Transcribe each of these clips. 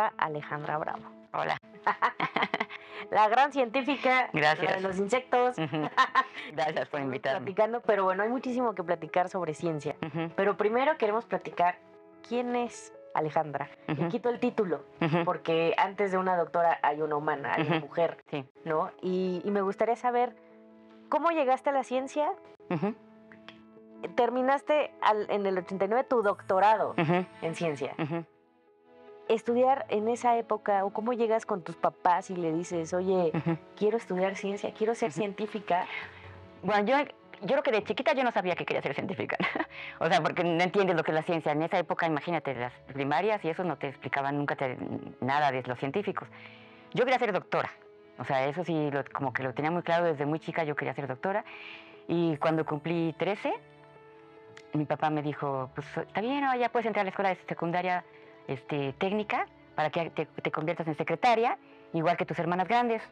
doctora Alejandra Bravo. Hola. la gran científica Gracias. de los insectos. Gracias por invitarme. Platicando, pero bueno, hay muchísimo que platicar sobre ciencia. Pero primero queremos platicar quién es Alejandra. Ujú. quito el título, porque antes de una doctora hay una humana, hay una mujer, Sí. ¿no? Y, y me gustaría saber cómo llegaste a la ciencia. Terminaste al- en el 89 tu doctorado en ciencia. Estudiar en esa época, o cómo llegas con tus papás y le dices, oye, quiero estudiar ciencia, quiero ser científica. Bueno, yo, yo creo que de chiquita yo no sabía que quería ser científica. o sea, porque no entiendes lo que es la ciencia. En esa época, imagínate, las primarias y eso no te explicaban nunca te- nada de los científicos. Yo quería ser doctora. O sea, eso sí, lo- como que lo tenía muy claro desde muy chica, yo quería ser doctora. Y cuando cumplí 13, mi papá me dijo, pues está bien, ya puedes entrar a la escuela de secundaria este, técnica para que te, conviertas en secretaria, igual que tus hermanas grandes.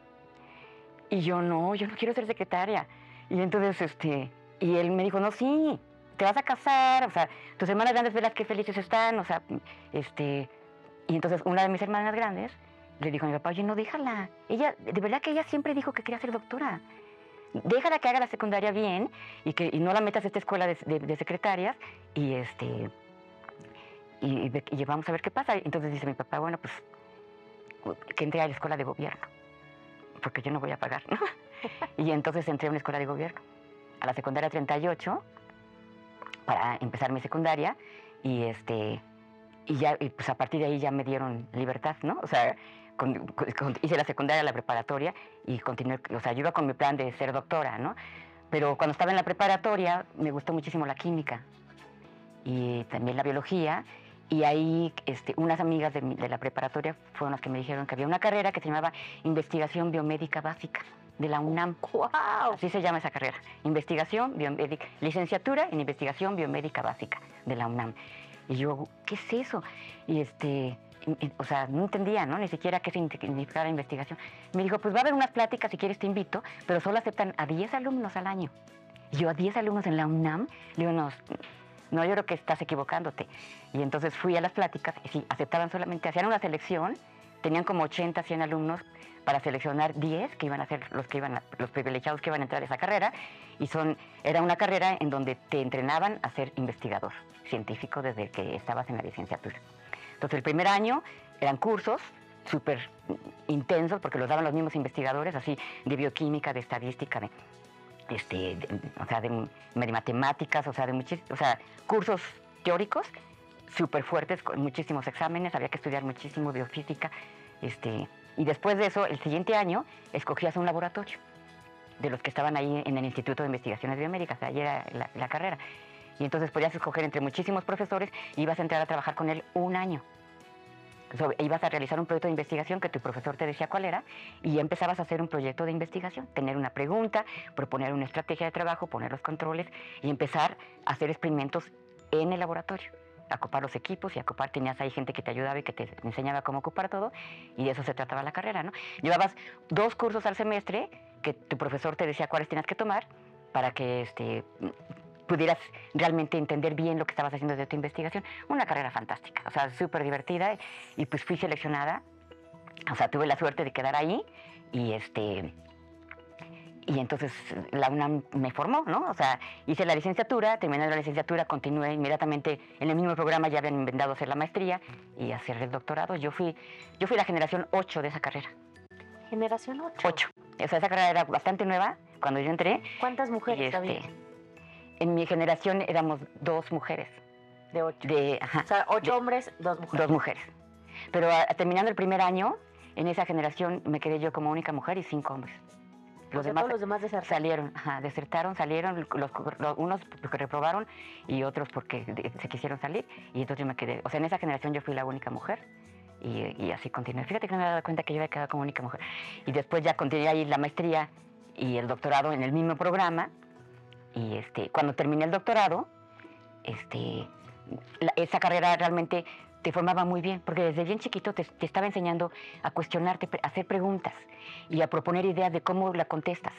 Y yo, no, yo no quiero ser secretaria. Y entonces, este, y él me dijo, no, sí, te vas a casar, o sea, tus hermanas grandes verás qué felices están, o sea, este, y entonces una de mis hermanas grandes le dijo a mi papá, oye, no, déjala, ella, de verdad que ella siempre dijo que quería ser doctora, déjala que haga la secundaria bien y que no la metas a esta escuela de- de secretarias y este, y, y vamos a ver qué pasa. Entonces dice mi papá, bueno, pues, que entre a la escuela de gobierno, porque yo no voy a pagar, ¿no? Y entonces entré a una escuela de gobierno, a la secundaria 38, para empezar mi secundaria, y este y ya y pues a partir de ahí ya me dieron libertad, ¿no? O sea, con- con- hice la secundaria, la preparatoria, y continué, o sea, yo iba con mi plan de ser doctora, ¿no? Pero cuando estaba en la preparatoria me gustó muchísimo la química y también la biología, y ahí este, unas amigas de, mi- de la preparatoria fueron las que me dijeron que había una carrera que se llamaba Investigación Biomédica Básica de la UNAM. ¡Wow! Así se llama esa carrera. Investigación biomédica, licenciatura en investigación biomédica básica de la UNAM. Y yo, ¿qué es eso? Y este, o sea, no entendía, ¿no? Ni siquiera qué significaba investigación. Me dijo, pues va a haber unas pláticas, si quieres te invito, pero solo aceptan a 10 alumnos al año. Y yo, ¿a 10 alumnos en la UNAM? Le digo, no, no, yo creo que estás equivocándote. Y entonces fui a las pláticas y sí, aceptaban solamente, hacían una selección, tenían como 80, 100 alumnos para seleccionar 10 que iban a ser los que iban a- los privilegiados que iban a entrar a esa carrera y son era una carrera en donde te entrenaban a ser investigador científico desde que estabas en la licenciatura. Entonces el primer año eran cursos súper intensos porque los daban los mismos investigadores así de bioquímica, de estadística, de este, o sea, de, matemáticas, o sea, de o sea, cursos teóricos súper fuertes, con muchísimos exámenes, había que estudiar muchísimo biofísica, este, y después de eso, el siguiente año, escogías un laboratorio de los que estaban ahí en el Instituto de Investigaciones Biomédicas, ahí era la carrera. Y entonces podías escoger entre muchísimos profesores y ibas a entrar a trabajar con él un año. Ibas a realizar un proyecto de investigación que tu profesor te decía cuál era y empezabas a hacer un proyecto de investigación, tener una pregunta, proponer una estrategia de trabajo, poner los controles y empezar a hacer experimentos en el laboratorio. Acopar los equipos y acopar, tenías ahí gente que te ayudaba y que te enseñaba cómo ocupar todo y de eso se trataba la carrera, ¿no? Llevabas dos cursos al semestre que tu profesor te decía cuáles tenías que tomar para que este, pudieras realmente entender bien lo que estabas haciendo de tu investigación. Una carrera fantástica, o sea, súper divertida y pues fui seleccionada, o sea, tuve la suerte de quedar ahí y este... Y entonces la UNAM me formó, ¿no? O sea, hice la licenciatura, terminando la licenciatura, continué inmediatamente en el mismo programa, ya habían inventado hacer la maestría y hacer el doctorado. Yo fui, yo fui la generación 8 de esa carrera, Generación 8. 8. O sea, esa carrera era bastante nueva cuando yo entré. ¿Cuántas mujeres este, había? En mi generación éramos dos mujeres. De 8. De, ajá, O sea, 8 de- hombres, 2 mujeres. dos mujeres. Pero ah, terminando el primer año, en esa generación me quedé yo como única mujer y cinco hombres. Los demás, todos los demás desertaron. salieron, ajá, desertaron, salieron, los, los- unos porque reprobaron y otros porque se quisieron salir. Y entonces yo me quedé, o sea, en esa generación yo fui la única mujer y, y así continué. Fíjate que no me había dado cuenta que yo había quedado como única mujer. Y después ya continué ahí la maestría y el doctorado en el mismo programa. Y este, cuando terminé el doctorado, este, esa carrera realmente te formaba muy bien, porque desde bien chiquito te, estaba enseñando a cuestionarte, a hacer preguntas y a proponer ideas de cómo la contestas.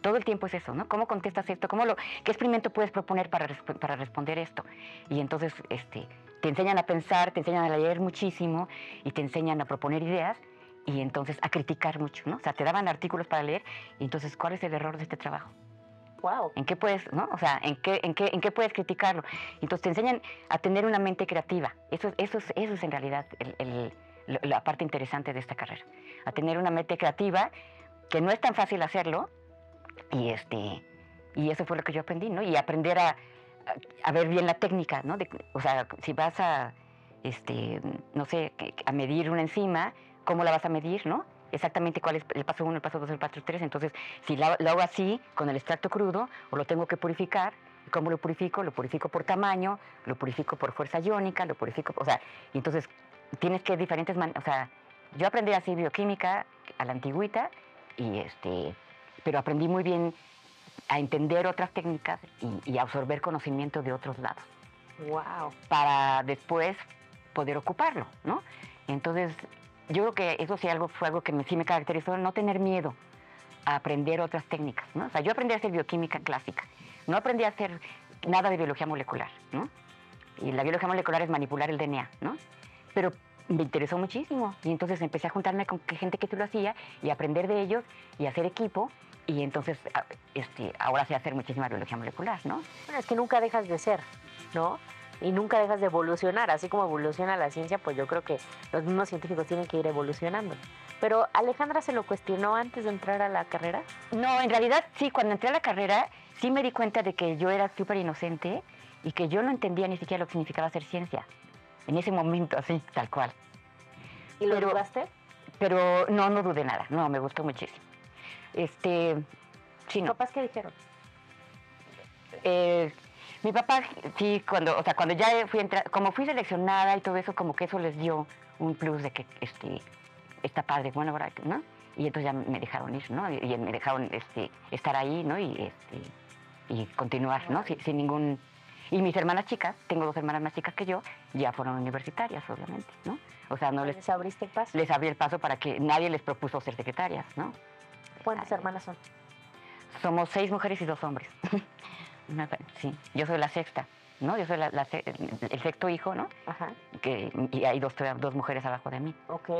Todo el tiempo es eso, ¿no? ¿Cómo contestas esto? ¿Cómo lo, ¿Qué experimento puedes proponer para responder esto? Y entonces, este, te enseñan a pensar, te enseñan a leer muchísimo y te enseñan a proponer ideas y entonces a criticar mucho, ¿no? O sea, te daban artículos para leer y entonces, ¿cuál es el error de este trabajo? ¿En qué puedes, no? O sea, ¿en qué, en qué, en qué puedes criticarlo? Entonces te enseñan a tener una mente creativa. Eso, eso, es, eso es en realidad la parte interesante de esta carrera. A tener una mente creativa, que no es tan fácil hacerlo, y, este, y eso fue lo que yo aprendí, ¿no? Y aprender a, ver bien la técnica, ¿no? O sea, si vas a, este, no sé, a medir una enzima, ¿cómo la vas a medir, no? Exactamente cuál es el paso 1, el paso 2, el paso 3. Entonces, si lo, lo hago así, con el extracto crudo, o lo tengo que purificar, ¿cómo lo purifico? Lo purifico por tamaño, lo purifico por fuerza iónica, lo purifico, o sea, y entonces tienes que diferentes maneras, o sea, yo aprendí así bioquímica a la antigüita, y este, pero aprendí muy bien a entender otras técnicas y, y absorber conocimiento de otros lados Wow. para después poder ocuparlo, ¿no? Entonces, yo creo que eso sí algo, fue algo que me, sí me caracterizó, no tener miedo a aprender otras técnicas, ¿no? O sea, yo aprendí a hacer bioquímica clásica, no aprendí a hacer nada de biología molecular, ¿no? Y la biología molecular es manipular el DNA, ¿no? Pero me interesó muchísimo y entonces empecé a juntarme con gente que tú lo hacía y aprender de ellos y hacer equipo y entonces a- este, ahora sé hacer muchísima biología molecular, ¿no? Bueno, es que nunca dejas de ser, ¿no? Y nunca dejas de evolucionar. Así como evoluciona la ciencia, pues yo creo que los mismos científicos tienen que ir evolucionando. Pero Alejandra se lo cuestionó antes de entrar a la carrera. No, en realidad sí, cuando entré a la carrera sí me di cuenta de que yo era súper inocente y que yo no entendía ni siquiera lo que significaba hacer ciencia. En ese momento, así, tal cual. ¿Y lo Pero- dudaste? Pero no, no dudé nada, no, me gustó muchísimo. Este, sí, no. ¿Papás qué dijeron? Eh, mi papá, sí, cuando, o sea, cuando ya fui a entrar, como fui seleccionada y todo eso, como que eso les dio un plus de que, este, está padre, bueno, ahora, ¿no? Y entonces ya me dejaron ir, ¿no? Y, y me dejaron, este, estar ahí, ¿no? Y, este, y continuar, ¿no? Sin, sin ningún... Y mis hermanas chicas, tengo dos hermanas más chicas que yo, ya fueron universitarias, obviamente, ¿no? O sea, no les, ¿Les abriste el paso? les abrí el paso para que nadie les propuso ser secretarias, ¿no? ¿Cuántas hermanas son? Somos seis mujeres y dos hombres. Una- sí, yo soy la sexta, ¿no? Yo soy la- la el sexto hijo, ¿no? Ajá. Que, y hay dos, dos mujeres abajo de mí. Ok.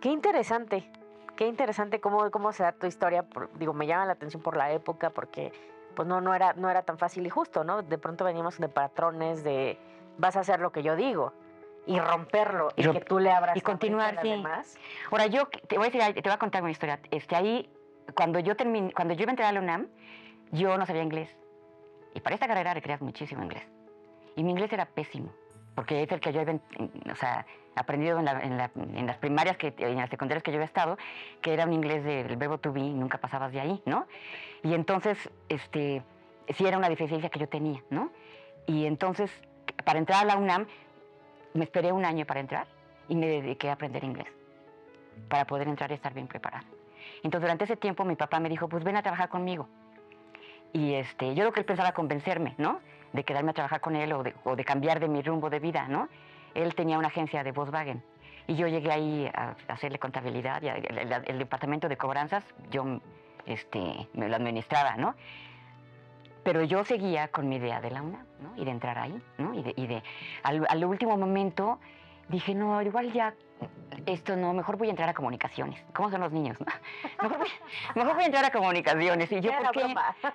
Qué interesante. Qué interesante cómo, cómo se da tu historia. por- digo, me llama la atención por la época, porque pues no, no, era, no era tan fácil y justo, ¿no? De pronto veníamos de patrones de vas a hacer lo que yo digo y romperlo y, Y romp- que tú le abras y continuar, sí. demás. Ahora, yo te voy a decir, te voy a contar una historia. Este, ahí, cuando yo terminé, cuando yo iba a entrar a la UNAM, yo no sabía inglés. Y para esta carrera requerías muchísimo inglés. Y mi inglés era pésimo, porque es el que yo había, o sea, aprendido en, la- en la- en las primarias, que, en las secundarias que yo había estado, que era un inglés del verbo to be, nunca pasabas de ahí, ¿no? Y entonces, este, sí era una deficiencia que yo tenía, ¿no? Y entonces, para entrar a la UNAM, me esperé un año para entrar y me dediqué a aprender inglés para poder entrar y estar bien preparada. Entonces, durante ese tiempo, mi papá me dijo, pues ven a trabajar conmigo. Y este, yo creo que él pensaba convencerme, ¿no? De quedarme a trabajar con él o de, cambiar de mi rumbo de vida, ¿no? Él tenía una agencia de Volkswagen y yo llegué ahí a, hacerle contabilidad y el, departamento de cobranzas, yo este, me lo administraba, ¿no? Pero yo seguía con mi idea de la UNAM, ¿no? Y de entrar ahí, ¿no? Y y de al, al último momento dije, no, igual ya esto no, mejor voy a entrar a comunicaciones. ¿Cómo son los niños? no? Mejor, voy, mejor voy a entrar a comunicaciones. Y yo, ¿por qué?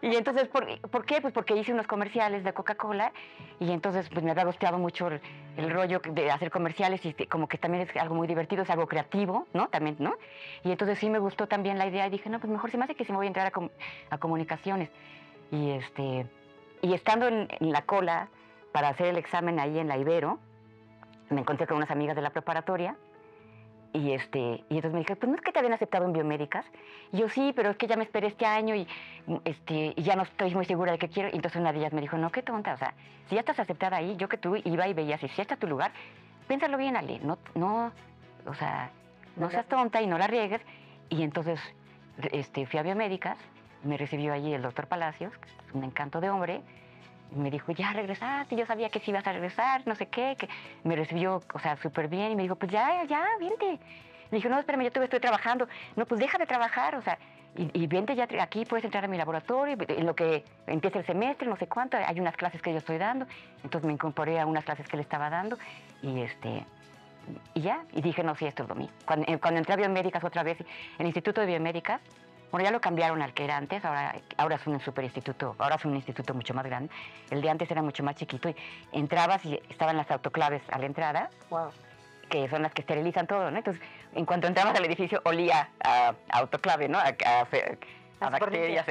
Y entonces, ¿por, por qué? Pues porque hice unos comerciales de Coca-Cola y entonces pues me había gustado mucho el, el rollo de hacer comerciales y que- como que también es algo muy divertido, es algo creativo, ¿no? También, ¿no? Y entonces sí me gustó también la idea y dije, no, pues mejor se me hace que sí me voy a entrar a, com- a comunicaciones. Y este, y estando en, en la cola para hacer el examen ahí en la Ibero, me encontré con unas amigas de la preparatoria y, este, y entonces me dije, pues no es que te habían aceptado en biomédicas. Y yo sí, pero es que ya me esperé este año y, este, y ya no estoy muy segura de qué quiero. Y entonces una de ellas me dijo, no, qué tonta, o sea, si ya estás aceptada ahí, yo que tú iba y veía, si ya está tu lugar, piénsalo bien, Ale, no, no, o sea, no seas tonta y no la riegues. Y entonces este, fui a biomédicas, me recibió allí el doctor Palacios, un encanto de hombre, me dijo, ya regresaste, yo sabía que sí ibas a regresar, no sé qué, que me recibió, o sea, súper bien, y me dijo, pues ya, ya, vente. Le dije, no, espérame, yo todavía estoy trabajando. No, pues deja de trabajar, o sea, y, y vente ya aquí, puedes entrar a mi laboratorio, en lo que empieza el semestre, no sé cuánto, hay unas clases que yo estoy dando, entonces me incorporé a unas clases que él estaba dando y este y ya, y dije, no, sí, esto es lo. Cuando, eh, cuando entré a biomédicas otra vez, el Instituto de Biomédicas, bueno, ya lo cambiaron al que era antes, ahora, ahora es un super instituto, ahora es un instituto mucho más grande. El de antes era mucho más chiquito y entrabas y estaban las autoclaves a la entrada. Wow. que son las que esterilizan todo, ¿no? Entonces, en cuanto entrabas al edificio, olía a, a autoclave, ¿no? A, a- a A bacterias,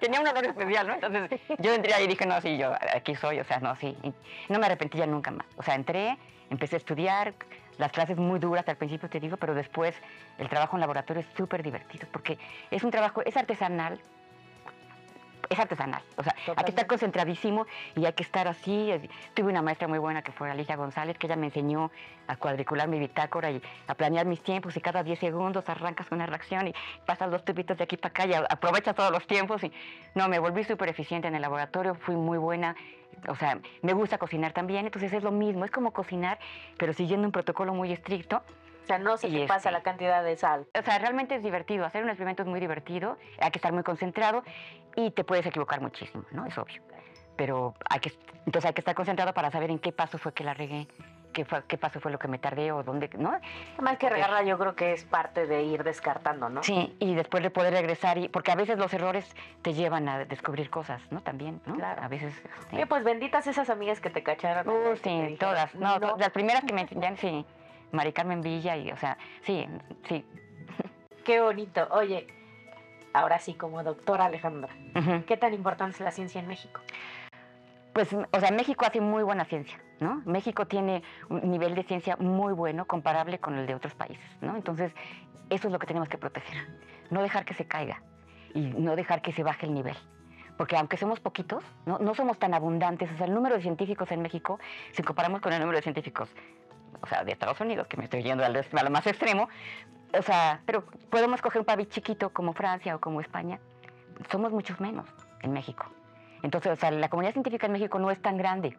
tenía un olor especial, ¿no? Entonces, yo entré ahí y dije, no, sí, yo aquí soy, o sea, no, sí. Y no me arrepentí ya nunca más. O sea, entré, empecé a estudiar, las clases muy duras al principio, te digo, pero después el trabajo en laboratorio es súper divertido, porque es un trabajo, es artesanal, es artesanal. O sea, hay que Totalmente. estar concentradísimo y hay que estar así. Tuve una maestra muy buena que fue Alicia González, que ella me enseñó a cuadricular mi bitácora y a planear mis tiempos y cada 10 segundos arrancas una reacción y pasas dos tubitos de aquí para acá y aprovechas todos los tiempos. Y no, me volví súper eficiente en el laboratorio, fui muy buena. O sea, me gusta cocinar también, entonces es lo mismo, es como cocinar, pero siguiendo un protocolo muy estricto. O sea, no se Y te pasa este- la cantidad de sal. O sea, realmente es divertido. Hacer un experimento es muy divertido. Hay que estar muy concentrado y te puedes equivocar muchísimo, ¿no? Es obvio. Pero hay que, entonces hay que estar concentrado para saber en qué paso fue que la regué, qué, fue, qué paso fue lo que me tardé o dónde, ¿no? Más que regarla, yo creo que es parte de ir descartando, ¿no? Sí, y después de poder regresar, y, porque a veces los errores te llevan a descubrir cosas, ¿no? También, ¿no? Claro. A veces... este, Oye, pues benditas esas amigas que te cacharon. uh, sí, todas. No, "No". las primeras que me enseñaron, sí. Mari Carmen Villa, y, o sea, sí, sí. Qué bonito. Oye, ahora sí, como doctora Alejandra. ¿qué tan importante es la ciencia en México? Pues, o sea, México hace muy buena ciencia, ¿no? México tiene un nivel de ciencia muy bueno, comparable con el de otros países, ¿no? Entonces, eso es lo que tenemos que proteger. No dejar que se caiga y no dejar que se baje el nivel. Porque aunque somos poquitos, no, no somos tan abundantes. O sea, el número de científicos en México, si comparamos con el número de científicos, o sea, de Estados Unidos, que me estoy yendo al, a lo más extremo, o sea, pero podemos coger un país chiquito como Francia o como España. Somos muchos menos en México. Entonces, o sea, la comunidad científica en México no es tan grande,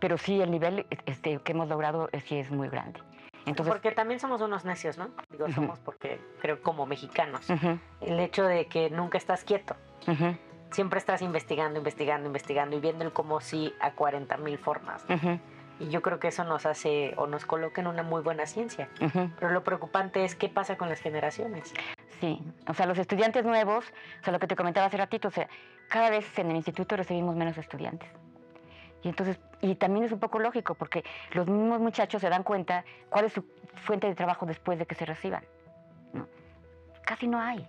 pero sí el nivel este, que hemos logrado eh, sí es muy grande. Entonces, porque también somos unos necios, ¿no? Digo, somos porque creo como mexicanos. ujú, El hecho de que nunca estás quieto. ujú, Siempre estás investigando, investigando, investigando y viendo el como sí a 40 mil formas. ujú, Y yo creo que eso nos hace o nos coloca en una muy buena ciencia. ujú. Pero lo preocupante es qué pasa con las generaciones. Sí, o sea, los estudiantes nuevos, o sea, lo que te comentaba hace ratito, o sea, cada vez en el instituto recibimos menos estudiantes. Y entonces, y también es un poco lógico, porque los mismos muchachos se dan cuenta cuál es su fuente de trabajo después de que se reciban. ¿no? Casi no hay.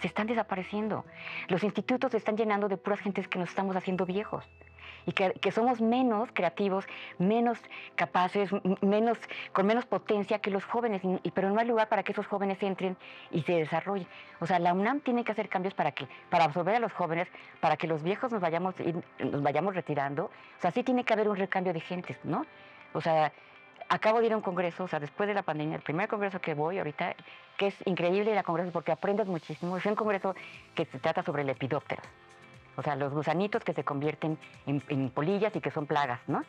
Se están desapareciendo. Los institutos se están llenando de puras gentes que nos estamos haciendo viejos. Y que, que somos menos creativos, menos capaces, menos, con menos potencia que los jóvenes, pero no hay lugar para que esos jóvenes entren y se desarrollen. O sea, la UNAM tiene que hacer cambios para que, para absorber a los jóvenes, para que los viejos nos vayamos, nos vayamos retirando. O sea, sí tiene que haber un recambio de gentes, ¿no? O sea, acabo de ir a un congreso, o sea, después de la pandemia, el primer congreso que voy ahorita, que es increíble ir a congresos porque aprendes muchísimo. Es un congreso que se trata sobre el epidóptero. O sea, los gusanitos que se convierten en, en polillas y que son plagas, ¿no?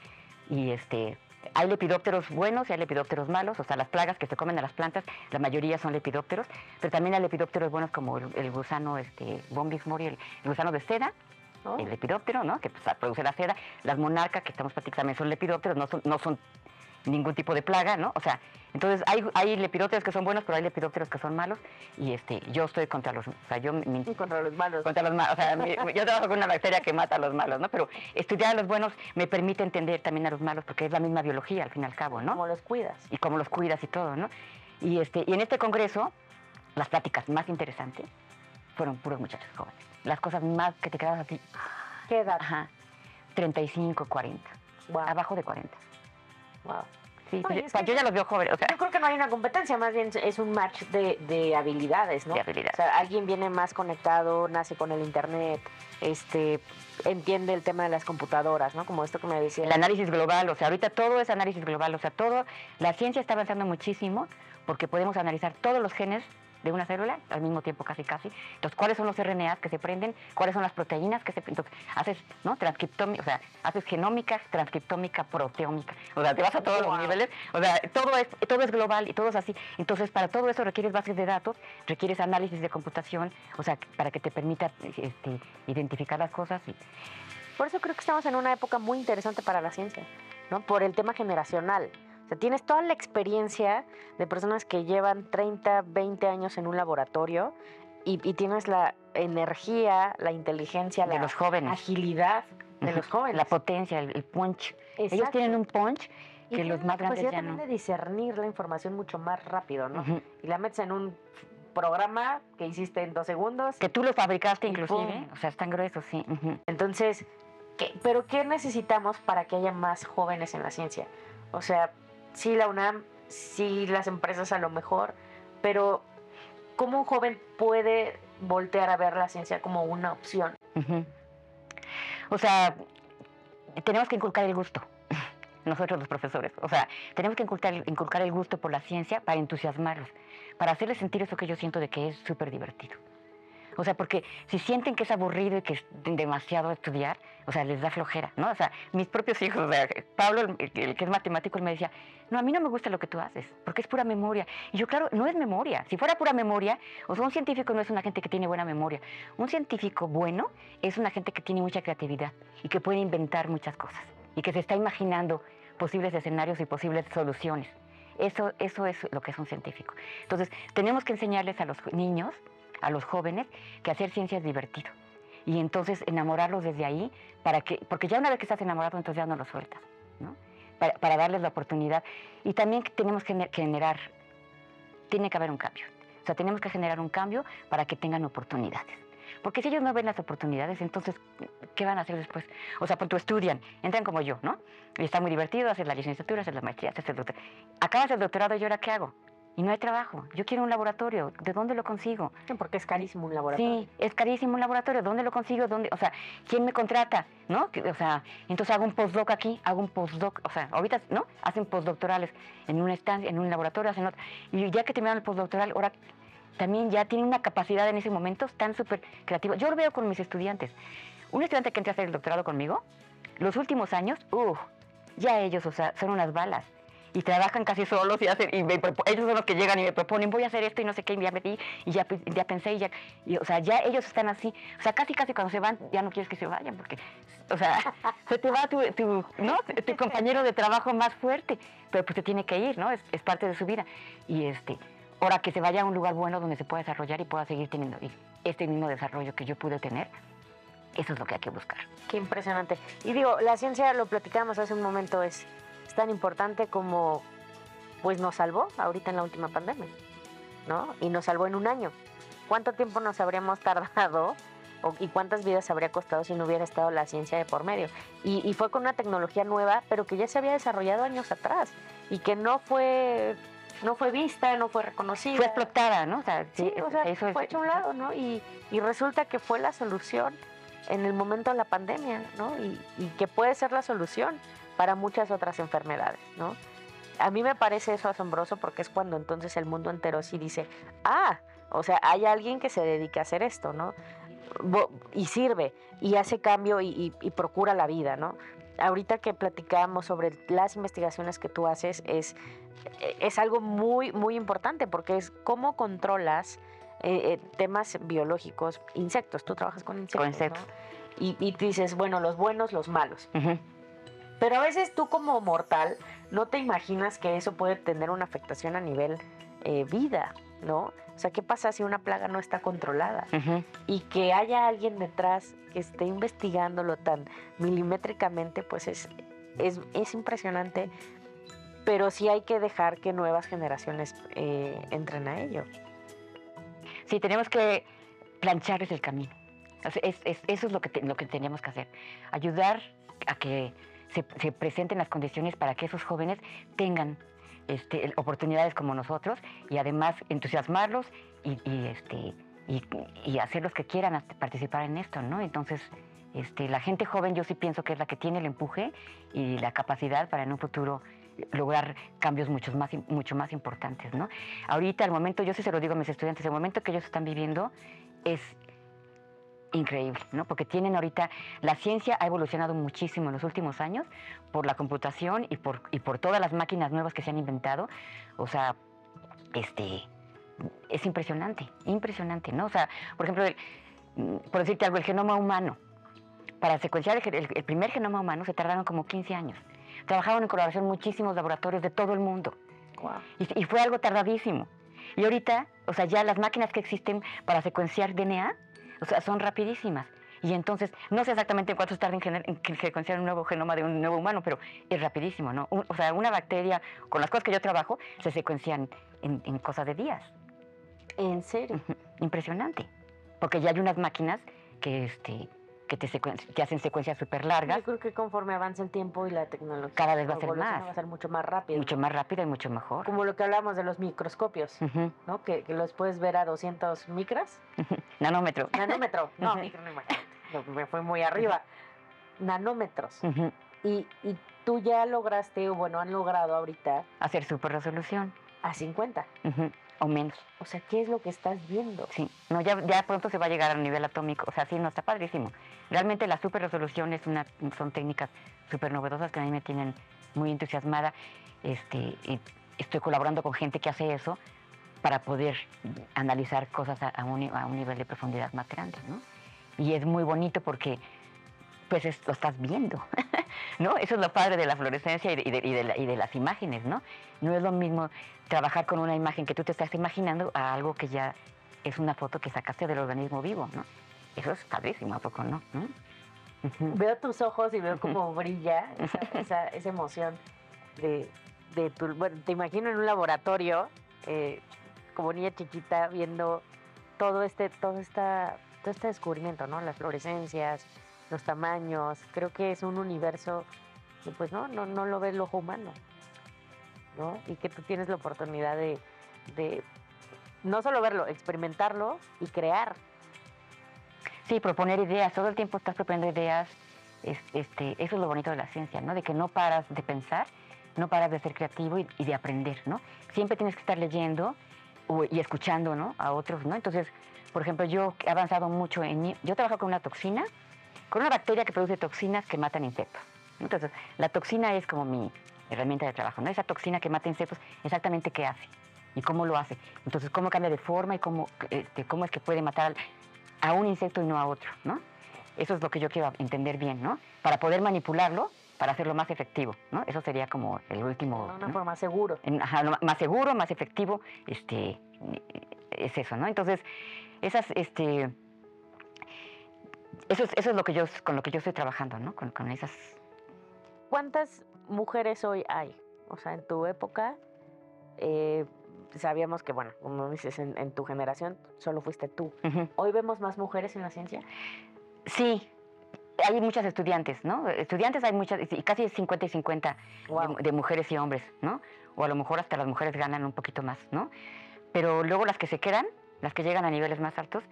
Y este, hay lepidópteros buenos y hay lepidópteros malos, o sea, las plagas que se comen a las plantas, la mayoría son lepidópteros, pero también hay lepidópteros buenos como el, el gusano, este, Bombix mori, el, el gusano de seda, ¿no? el lepidóptero, ¿no? Que pues, produce la seda, las monarcas que estamos platicando también son lepidópteros, no son, no son ningún tipo de plaga, ¿no? O sea, entonces hay, hay lepidópteros que son buenos, pero hay lepidópteros que son malos, y este, yo estoy contra los, o sea, yo mi- contra los malos. contra los malos. O sea, mi- yo trabajo con una bacteria que mata a los malos, ¿no? Pero estudiar a los buenos me permite entender también a los malos, porque es la misma biología al fin y al cabo, ¿no? ¿Cómo los cuidas? Y cómo los cuidas y todo, ¿no? Y, este, y en este congreso, las pláticas más interesantes fueron puros muchachos jóvenes. Las cosas más que te quedabas así, ¿Qué edad? ajá, 35, 40, Wow, abajo de 40. wow. Sí, No, yo- yo ya los veo jóvenes, o sea, Yo creo que no hay una competencia, más bien es un match de, de habilidades, ¿no? De habilidades. O sea, alguien viene más conectado, nace con el internet, este, entiende el tema de las computadoras, ¿no? Como esto que me decía. el análisis global, o sea, ahorita todo es análisis global, o sea, todo, la ciencia está avanzando muchísimo porque podemos analizar todos los genes de una célula al mismo tiempo casi casi. Entonces, ¿cuáles son los RNAs que se prenden? ¿Cuáles son las proteínas que se Entonces, haces, ¿no? Transcriptómica, o sea, haces genómica, transcriptómica, proteómica. O sea, te vas a todos los niveles. O sea, todo es, todo es global y todo es así. Entonces, para todo eso requieres bases de datos, requieres análisis de computación, o sea, para que te permita este, identificar las cosas. Y... Por eso creo que estamos en una época muy interesante para la ciencia, ¿no? Por el tema generacional sea, tienes toda la experiencia de personas que llevan 30, 20 años en un laboratorio y, tienes la energía, la inteligencia, de la los jóvenes. agilidad de los jóvenes. La potencia, el, punch. Ellos tienen un punch que los más grandes ya no. de discernir la información mucho más rápido, ¿no? Y la metes en un programa que hiciste en dos segundos. Que tú lo fabricaste inclusive, o sea, es tan grueso, sí. Entonces, ¿qué, ¿pero qué necesitamos para que haya más jóvenes en la ciencia? O sea, sí la UNAM, sí las empresas a lo mejor, pero ¿cómo un joven puede voltear a ver la ciencia como una opción? O sea, tenemos que inculcar el gusto, nosotros los profesores. O sea, tenemos que inculcar, inculcar el gusto por la ciencia para entusiasmarlos, para hacerles sentir eso que yo siento de que es súper divertido. O sea, porque si sienten que es aburrido y que es demasiado estudiar, o sea, les da flojera, ¿no? O sea, mis propios hijos, o sea, Pablo, el, que es matemático, él me decía, no, a mí no me gusta lo que tú haces, porque es pura memoria. Y yo, claro, no es memoria. Si fuera pura memoria, o sea, un científico no es una gente que tiene buena memoria. Un científico bueno es una gente que tiene mucha creatividad y que puede inventar muchas cosas y que se está imaginando posibles escenarios y posibles soluciones. Eso, eso es lo que es un científico. Entonces, tenemos que enseñarles a los niños a los jóvenes que hacer ciencia es divertido. Y entonces enamorarlos desde ahí, para que, porque ya una vez que estás enamorado, entonces ya no lo sueltas, ¿no? Para, darles la oportunidad. Y también tenemos que generar, tiene que haber un cambio. O sea, tenemos que generar un cambio para que tengan oportunidades. Porque si ellos no ven las oportunidades, entonces, ¿qué van a hacer después? O sea, cuando estudian, entran como yo, ¿no? Y está muy divertido hacer la licenciatura, hacer la maestría, hacer el doctorado. Acabas el doctorado y ahora qué hago? Y no hay trabajo. Yo quiero un laboratorio. ¿De dónde lo consigo? Porque es carísimo un laboratorio. Sí, es carísimo un laboratorio. ¿Dónde lo consigo? ¿Dónde? O sea, ¿quién me contrata? ¿No? O sea, entonces hago un postdoc aquí, hago un postdoc. O sea, ahorita, ¿no? Hacen postdoctorales en una estancia, en un laboratorio, hacen otro. Y ya que terminaron el postdoctoral, ahora también ya tienen una capacidad en ese momento tan súper creativa. Yo lo veo con mis estudiantes. Un estudiante que entra a hacer el doctorado conmigo, los últimos años, uff, ya ellos, o sea, son unas balas y trabajan casi solos y hacen, y ellos son los que llegan y me proponen, voy a hacer esto y no sé qué, y ya metí, y ya, ya pensé, y ya, o sea, ya ellos están así, o sea, casi casi cuando se van, ya no quieres que se vayan, porque, o sea, se te va tu, tu, ¿no? tu compañero de trabajo más fuerte, pero pues se tiene que ir, ¿no? Es, es, parte de su vida. Y este, ahora que se vaya a un lugar bueno donde se pueda desarrollar y pueda seguir teniendo este mismo desarrollo que yo pude tener, eso es lo que hay que buscar. Qué impresionante. Y digo, la ciencia, lo platicamos hace un momento, es tan importante como pues nos salvó ahorita en la última pandemia, ¿no? Y nos salvó en un año. ¿Cuánto tiempo nos habríamos tardado y cuántas vidas habría costado si no hubiera estado la ciencia de por medio? Y, fue con una tecnología nueva, pero que ya se había desarrollado años atrás y que no fue no fue vista, no fue reconocida. Fue explotada, ¿no? sí, o sea, eso fue hecho a un lado, ¿no? Y, y, resulta que fue la solución en el momento de la pandemia, ¿no? Y, y que puede ser la solución para muchas otras enfermedades, ¿no? A mí me parece eso asombroso porque es cuando entonces el mundo entero sí dice, ah, o sea, hay alguien que se dedica a hacer esto, ¿no? Y sirve, y hace cambio y, procura la vida, ¿no? Ahorita que platicamos sobre las investigaciones que tú haces, es, es algo muy, muy importante porque es cómo controlas eh, eh, temas biológicos, insectos, tú trabajas con insectos. Con insectos. Y, y, dices, bueno, los buenos, los malos. Pero a veces tú como mortal no te imaginas que eso puede tener una afectación a nivel eh, vida, ¿no? O sea, ¿qué pasa si una plaga no está controlada? Y que haya alguien detrás que esté investigándolo tan milimétricamente, pues es, es, impresionante. Pero sí hay que dejar que nuevas generaciones eh, entren a ello. Sí, tenemos que plancharles el camino. eso es lo que, lo que tenemos que hacer. Ayudar a que se, presenten las condiciones para que esos jóvenes tengan este, oportunidades como nosotros y además entusiasmarlos y, este, hacerlos que quieran participar en esto, ¿no? Entonces, este, la gente joven yo sí pienso que es la que tiene el empuje y la capacidad para en un futuro lograr cambios mucho más, mucho más importantes, ¿no? Ahorita, el momento, yo sí se lo digo a mis estudiantes, el momento que ellos están viviendo es increíble, ¿no? Porque tienen ahorita, la ciencia ha evolucionado muchísimo en los últimos años por la computación y por, y por todas las máquinas nuevas que se han inventado. O sea, este, es impresionante, impresionante, ¿no? O sea, por ejemplo, mm, por decirte algo, el genoma humano. Para secuenciar el, el primer genoma humano se tardaron como 15 años. Trabajaron en colaboración muchísimos laboratorios de todo el mundo. Y, y, fue algo tardadísimo. Y ahorita, o sea, ya las máquinas que existen para secuenciar DNA, o sea, son rapidísimas. Y entonces, no sé exactamente en cuánto tarda en, en, secuenciar un nuevo genoma de un nuevo humano, pero es rapidísimo, ¿no? o sea, una bacteria, con las cosas que yo trabajo, se secuencian en, en cosas de días. ¿En serio? Impresionante. Porque ya hay unas máquinas que, este, que te, hacen secuencias súper largas. Yo creo que conforme avanza el tiempo y la tecnología. Cada vez va a ser más. Va a ser mucho más rápido. Mucho más rápido y mucho mejor. Como lo que hablamos de los microscopios, ¿no? Que, los puedes ver a 200 micras. Nanómetro. Nanómetro. No, micro, no Me fue muy arriba. Nanómetros. y, y tú ya lograste, o bueno, han logrado ahorita. Hacer super resolución. A 50 o menos. O sea, ¿qué es lo que estás viendo? Sí, no, ya, ya pronto se va a llegar al nivel atómico. O sea, sí, no, está padrísimo. Realmente la super resolución es una, son técnicas súper novedosas que a mí me tienen muy entusiasmada. Este, estoy colaborando con gente que hace eso para poder analizar cosas a, un, a un nivel de profundidad más grande, ¿no? Y es muy bonito porque pues lo estás viendo, ¿no? Eso es lo padre de la fluorescencia y de, las imágenes, ¿no? No es lo mismo trabajar con una imagen que tú te estás imaginando a algo que ya es una foto que sacaste del organismo vivo, ¿no? Eso es padrísimo, ¿a poco no? Veo tus ojos y veo cómo brilla esa, emoción de, tu... Bueno, te imagino en un laboratorio, eh, como niña chiquita, viendo todo este, todo, esta, todo este descubrimiento, ¿no? Las fluorescencias, los tamaños. Creo que es un universo que pues no, no, no lo ve el ojo humano. ¿no? Y que tú tienes la oportunidad de, de no solo verlo, experimentarlo y crear. Sí, proponer ideas. Todo el tiempo estás proponiendo ideas. este, eso es lo bonito de la ciencia, ¿no? De que no paras de pensar, no paras de ser creativo y, de aprender, ¿no? Siempre tienes que estar leyendo y escuchando, ¿no? A otros, ¿no? Entonces, por ejemplo, yo he avanzado mucho en... Yo trabajo con una toxina con una bacteria que produce toxinas que matan insectos. Entonces, la toxina es como mi herramienta de trabajo, ¿no? Esa toxina que mata insectos, exactamente qué hace y cómo lo hace. Entonces, cómo cambia de forma y cómo, este, cómo es que puede matar a un insecto y no a otro, ¿no? Eso es lo que yo quiero entender bien, ¿no? Para poder manipularlo, para hacerlo más efectivo, ¿no? Eso sería como el último... De una forma seguro. más seguro, más efectivo, este, es eso, ¿no? Entonces, esas, este eso es, eso es lo que yo, con lo que yo estoy trabajando, ¿no? Con, con esas... ¿Cuántas mujeres hoy hay? O sea, en tu época eh, sabíamos que, bueno, como dices, en, tu generación solo fuiste tú. ¿Hoy vemos más mujeres en la ciencia? Sí, hay muchas estudiantes, ¿no? Estudiantes hay muchas, y casi 50 y 50 de, de, mujeres y hombres, ¿no? O a lo mejor hasta las mujeres ganan un poquito más, ¿no? Pero luego las que se quedan, las que llegan a niveles más altos,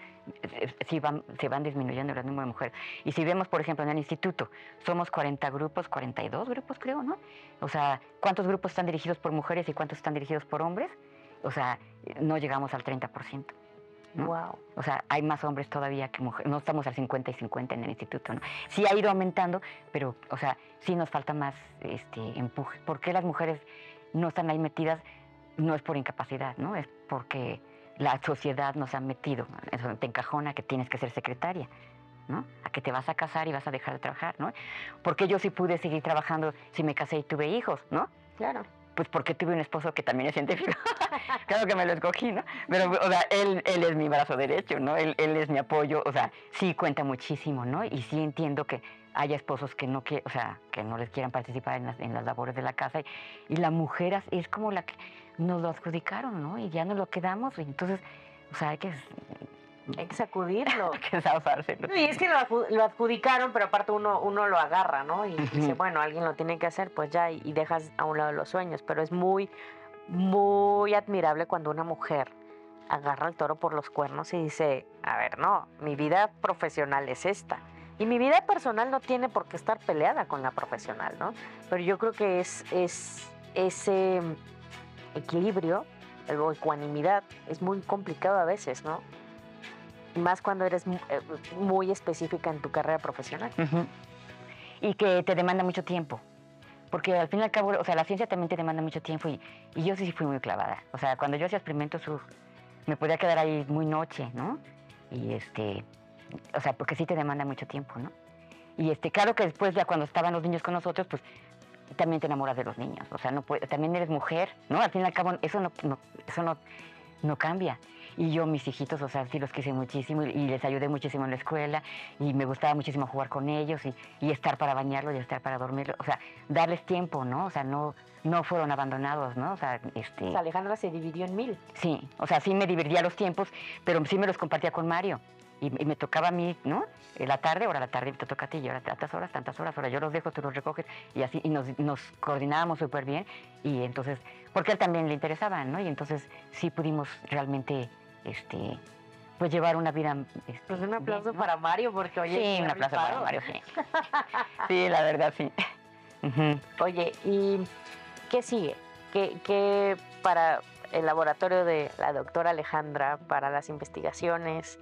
sí van, se van disminuyendo el número de mujeres. Y si vemos, por ejemplo, en el instituto, somos 40 grupos, 42 grupos creo, ¿no? O sea, ¿cuántos grupos están dirigidos por mujeres y cuántos están dirigidos por hombres? O sea, no llegamos al 30%. ¿no? Wow. O sea, hay más hombres todavía que mujeres. No estamos al 50 y 50 en el instituto, ¿no? Sí ha ido aumentando, pero, o sea, sí nos falta más este, empuje. ¿Por qué las mujeres no están ahí metidas? No es por incapacidad, ¿no? Es porque la sociedad nos ha metido, eso te encajona que tienes que ser secretaria, ¿no? A que te vas a casar y vas a dejar de trabajar, ¿no? Porque yo sí pude seguir trabajando si me casé y tuve hijos, ¿no? Claro. Pues porque tuve un esposo que también es científico. claro que me lo escogí, ¿no? Pero, o sea, él, él es mi brazo derecho, ¿no? Él, él es mi apoyo, o sea, sí cuenta muchísimo, ¿no? Y sí entiendo que haya esposos que no, que, o sea, que no les quieran participar en las, en las labores de la casa. Y, y la mujer es como la que nos lo adjudicaron, ¿no? Y ya nos lo quedamos, y entonces, o sea, hay que... Hay que sacudirlo. hay que zazárselo. Y es que lo, adjudicaron, pero aparte uno, uno lo agarra, ¿no? Y dice, bueno, alguien lo tiene que hacer, pues ya, y, dejas a un lado los sueños. Pero es muy, muy admirable cuando una mujer agarra el toro por los cuernos y dice, a ver, no, mi vida profesional es esta. Y mi vida personal no tiene por qué estar peleada con la profesional, ¿no? Pero yo creo que es, es ese equilibrio o ecuanimidad es muy complicado a veces, ¿no? Más cuando eres eh, muy específica en tu carrera profesional. Y que te demanda mucho tiempo. Porque al fin y al cabo, o sea, la ciencia también te demanda mucho tiempo y, y yo sí fui muy clavada. O sea, cuando yo hacía experimentos, me podía quedar ahí muy noche, ¿no? Y este, o sea, porque sí te demanda mucho tiempo, ¿no? Y este, claro que después ya cuando estaban los niños con nosotros, pues también te enamoras de los niños. O sea, no también eres mujer, ¿no? Al fin y al cabo, eso no, eso no, no cambia. Y yo, mis hijitos, o sea, sí los quise muchísimo y, les ayudé muchísimo en la escuela y me gustaba muchísimo jugar con ellos y, y, estar para bañarlos y estar para dormirlos. O sea, darles tiempo, ¿no? O sea, no, no fueron abandonados, ¿no? O sea, este... O sea, Alejandra se dividió en mil. Sí, o sea, sí me dividía los tiempos, pero sí me los compartía con Mario y, me tocaba a mí, ¿no? La tarde, ahora la tarde te toca a ti, y ahora tantas horas, tantas horas, ahora yo los dejo, tú los recoges, y así, y nos, nos coordinábamos súper bien, y entonces, porque a él también le interesaba, ¿no? Y entonces sí pudimos realmente, este, pues llevar una vida... Este, pues un aplauso para Mario, porque oye... Sí, un aplauso para Mario, sí. sí, la verdad, sí. Oye, ¿y qué sigue? ¿Qué, ¿Qué para el laboratorio de la doctora Alejandra, para las investigaciones?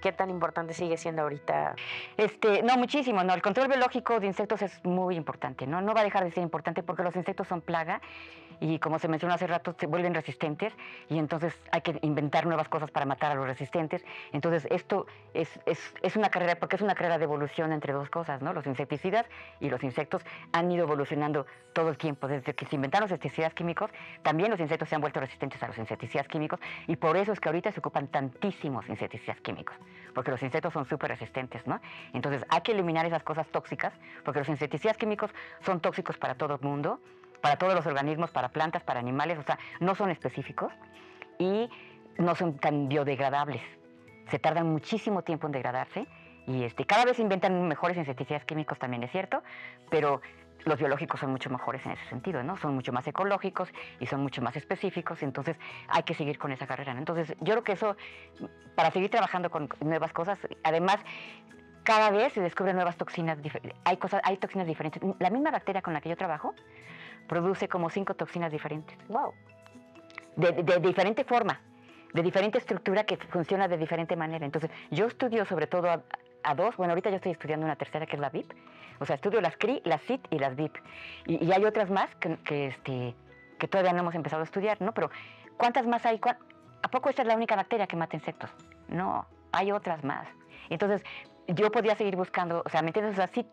¿Qué tan importante sigue siendo ahorita? Este, no, muchísimo, no. El control biológico de insectos es muy importante, ¿no? No va a dejar de ser importante porque los insectos son plaga y como se mencionó hace rato, se vuelven resistentes y entonces hay que inventar nuevas cosas para matar a los resistentes. Entonces esto es, es, es, una carrera, porque es una carrera de evolución entre dos cosas, ¿no? Los insecticidas y los insectos han ido evolucionando todo el tiempo. Desde que se inventaron los insecticidas químicos, también los insectos se han vuelto resistentes a los insecticidas químicos y por eso es que ahorita se ocupan tantísimos insecticidas químicos, porque los insectos son súper resistentes, ¿no? Entonces hay que eliminar esas cosas tóxicas, porque los insecticidas químicos son tóxicos para todo el mundo para todos los organismos, para plantas, para animales, o sea, no son específicos y no son tan biodegradables. Se tardan muchísimo tiempo en degradarse y este, cada vez inventan mejores insecticidas químicos, también es cierto, pero los biológicos son mucho mejores en ese sentido, ¿no? Son mucho más ecológicos y son mucho más específicos, entonces hay que seguir con esa carrera, Entonces, yo creo que eso, para seguir trabajando con nuevas cosas, además, cada vez se descubren nuevas toxinas, hay, cosas, hay toxinas diferentes. La misma bacteria con la que yo trabajo produce como cinco toxinas diferentes. ¡Wow! De, diferente forma, de diferente estructura que funciona de diferente manera. Entonces, yo estudio sobre todo a, dos, bueno, ahorita yo estoy estudiando una tercera que es la VIP, o sea, estudio las CRI, las CIT y las VIP. Y, hay otras más que, este, que todavía no hemos empezado a estudiar, ¿no? Pero, ¿cuántas más hay? ¿A poco esta es la única bacteria que mata insectos? No, hay otras más. Entonces, yo podía seguir buscando, o sea, ¿me entiendes? O sea, sí,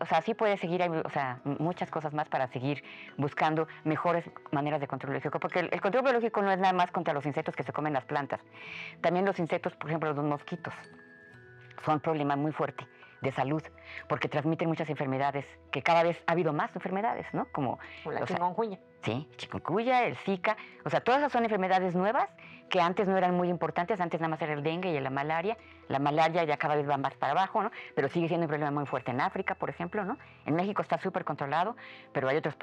o sea, sí puede seguir, hay, o sea, muchas cosas más para seguir buscando mejores maneras de control biológico, porque el, control biológico no es nada más contra los insectos que se comen las plantas. También los insectos, por ejemplo, los mosquitos, son un problema muy fuerte de salud, porque transmiten muchas enfermedades, que cada vez ha habido más enfermedades, ¿no? Como la chikungunya. Sí, chikungunya, el Zika, o sea, todas esas son enfermedades nuevas que antes no eran muy importantes, antes nada más era el dengue y la malaria. La malaria ya cada vez va más para abajo, ¿no? Pero sigue siendo un problema muy fuerte en África, por ejemplo, ¿no? En México está súper controlado, pero hay otros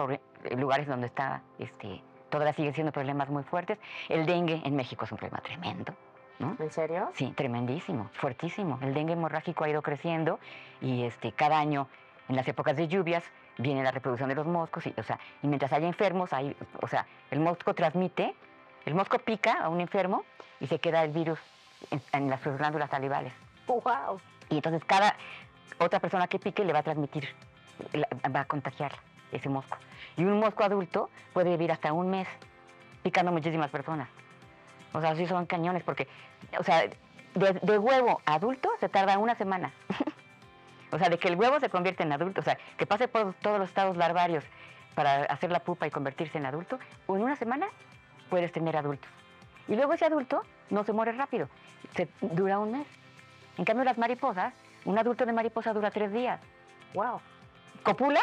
lugares donde está, este, todavía sigue siendo problemas muy fuertes. El dengue en México es un problema tremendo. ¿No? ¿En serio? Sí, tremendísimo, fuertísimo. El dengue hemorrágico ha ido creciendo y este, cada año, en las épocas de lluvias, viene la reproducción de los moscos. Y, o sea, y mientras haya enfermos, hay, o sea, el mosco transmite el mosco pica a un enfermo y se queda el virus en, las glándulas salivales. ¡Wow! Y entonces cada otra persona que pique le va a transmitir, va a contagiar ese mosco. Y un mosco adulto puede vivir hasta un mes picando muchísimas personas. O sea, sí son cañones porque, o sea, de, huevo adulto se tarda una semana. o sea, de que el huevo se convierte en adulto, o sea, que pase por todos los estados larvarios para hacer la pupa y convertirse en adulto, en una semana puedes tener adultos. Y luego ese adulto no se muere rápido, se dura un mes. En cambio, las mariposas, un adulto de mariposa dura tres días. ¡Wow! Copula,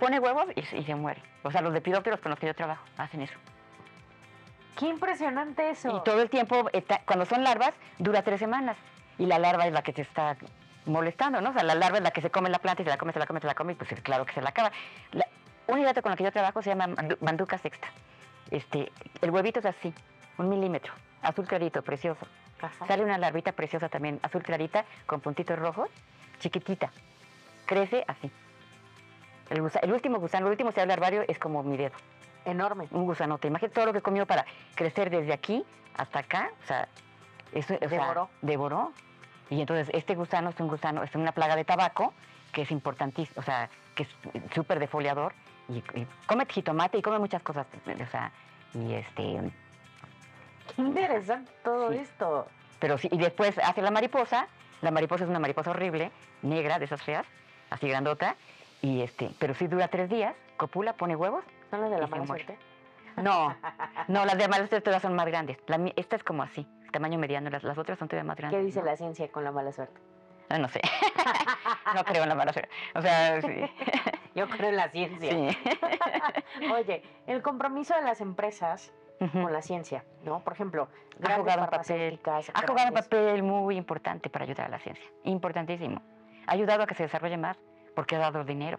pone huevos y, se muere. O sea, los lepidópteros con los que yo trabajo hacen eso. ¡Qué impresionante eso! Y todo el tiempo, cuando son larvas, dura tres semanas. Y la larva es la que te está molestando, ¿no? O sea, la larva es la que se come la planta y se la come, se la come, se la come, y pues claro que se la acaba. La, un con la que yo trabajo se llama manduca sexta. Este, el huevito es así, un milímetro, azul clarito, precioso. Sale una larvita preciosa también, azul clarita, con puntitos rojos, chiquitita. Crece así. El, gusa- el último gusano, el último cerebro larvario es como mi dedo, Enorme. un gusanote. Imagínate todo lo que comió para crecer desde aquí hasta acá. O sea, eso, o sea, Devoró. devoró. Y entonces este gusano es un gusano, es una plaga de tabaco que es importantísimo, o sea, que es súper defoliador. Y, y come jitomate y come muchas cosas. O sea, y este. Qué interesante todo Sí. esto. Pero sí, y después hace la mariposa. La mariposa es una mariposa horrible, negra, de esas feas, así grandota. Y este, pero sí dura tres días, copula, pone huevos. ¿Son las de la mala suerte? No, no, las de mala suerte todas son más grandes. La esta es como así, tamaño mediano, las, las otras son todavía más grandes. ¿Qué dice ¿no? la ciencia con la mala suerte? Ah, no sé. no creo en la mala suerte. O sea, sí. Yo creo en la ciencia. sí. Oye, el compromiso de las empresas con la ciencia, ¿no? Por ejemplo, Ha jugado un papel, ha jugado un papel muy importante para ayudar a la ciencia. Importantísimo. Ha ayudado a que se desarrolle más porque ha dado dinero.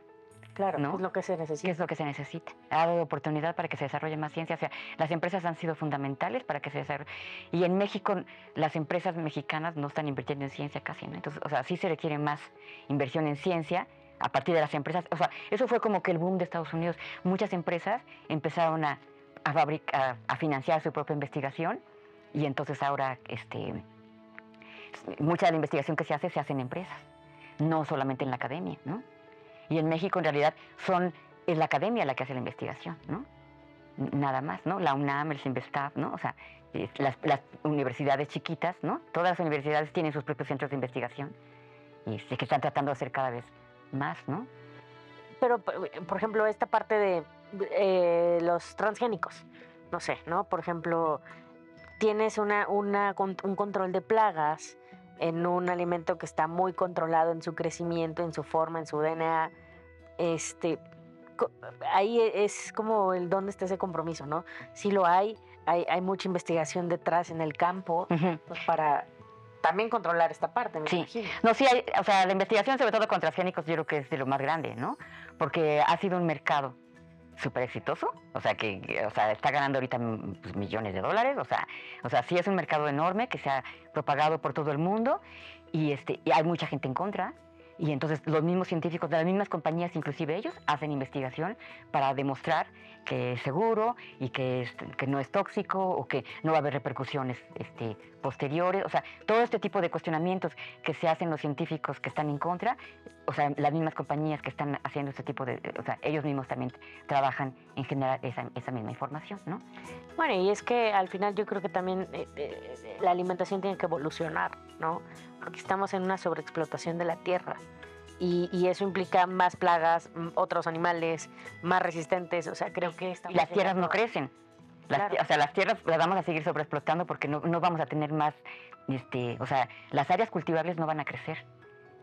Claro, ¿no? es lo que se ¿Qué necesita. es lo que se necesita? Ha dado oportunidad para que se desarrolle más ciencia. O sea, las empresas han sido fundamentales para que se desarrolle. Y en México, las empresas mexicanas no están invirtiendo en ciencia casi, ¿no? Entonces, o sea, sí se requiere más inversión en ciencia a partir de las empresas. O sea, eso fue como que el boom de Estados Unidos. Muchas empresas empezaron a financiar su propia investigación y entonces ahora, este, mucha de la investigación que se hace se hace en empresas, no solamente en la academia, ¿no? Y en México en realidad son, es la academia la que hace la investigación, ¿no? Nada más, ¿no? La UNAM, el CIMBESTAF, ¿no? O sea, las, las universidades chiquitas, ¿no? Todas las universidades tienen sus propios centros de investigación y sé que están tratando de hacer cada vez más, ¿no? Pero, por ejemplo, esta parte de eh, los transgénicos, no sé, ¿no? Por ejemplo, tienes una, una, un control de plagas en un alimento que está muy controlado en su crecimiento, en su forma, en su DNA. Este, ahí e- es como el dónde está ese compromiso, ¿no? Si lo hay, hay, hay mucha investigación detrás en el campo pues, para también controlar esta parte, me Sí. imagino. No, sí, hay, o sea, la investigación sobre todo con transgénicos yo creo que es de lo más grande, ¿no? Porque ha sido un mercado súper exitoso, o sea, que, o sea, está ganando ahorita mm, pues, millones de dólares, o sea, o sea, sí es un mercado enorme que se ha propagado por todo el mundo y, este, y hay mucha gente en contra. Y entonces los mismos científicos de las mismas compañías, inclusive ellos, hacen investigación para demostrar que es seguro y que, es- que no es tóxico o que no va a haber repercusiones este, posteriores. O sea, todo este tipo de cuestionamientos que se hacen los científicos que están en contra, o sea, las mismas compañías que están haciendo este tipo de, o sea, ellos mismos también trabajan en generar esa, esa misma información, ¿no? Bueno, y es que al final yo creo que también eh, eh, la alimentación tiene que evolucionar, ¿no? Porque estamos en una sobreexplotación de la tierra. Y, y eso implica más plagas, otros animales más resistentes. O sea, creo que Y estamos las tierras no crecen. Las Claro. O sea, las tierras las vamos a seguir sobreexplotando porque no, no vamos a tener más, este, o sea, las áreas cultivables no van a crecer,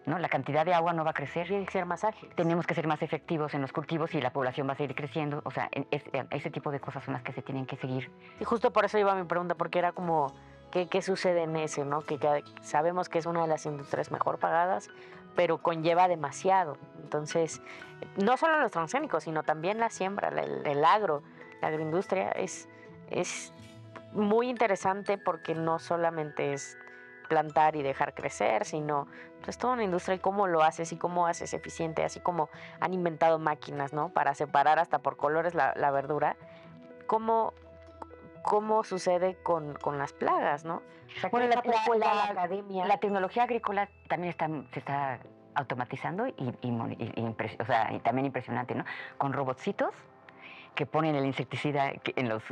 ¿no? La cantidad de agua no va a crecer. Tienen que ser más ágiles. Tenemos que ser más efectivos en los cultivos y la población va a seguir creciendo. O sea, es- en- ese tipo de cosas son las que se tienen que seguir. Y justo por eso iba mi pregunta, porque era como, ¿qué, qué sucede en eso, no? Que cada- sabemos que es una de las industrias mejor pagadas, pero conlleva demasiado. Entonces, no solo los transgénicos, sino también la siembra, el, agro, la agroindustria es, es muy interesante porque no solamente es plantar y dejar crecer, sino pues toda una industria y cómo lo haces y cómo haces eficiente, así como han inventado máquinas, ¿no? Para separar hasta por colores la, la verdura. ¿Cómo, cómo sucede con, con las plagas, ¿no? O sea, Bueno, ¿qué la- la- la, academia? La tecnología agrícola también está, se está automatizando y, y y- impres- o sea, y también impresionante, ¿no? Con robotcitos que ponen el insecticida en los,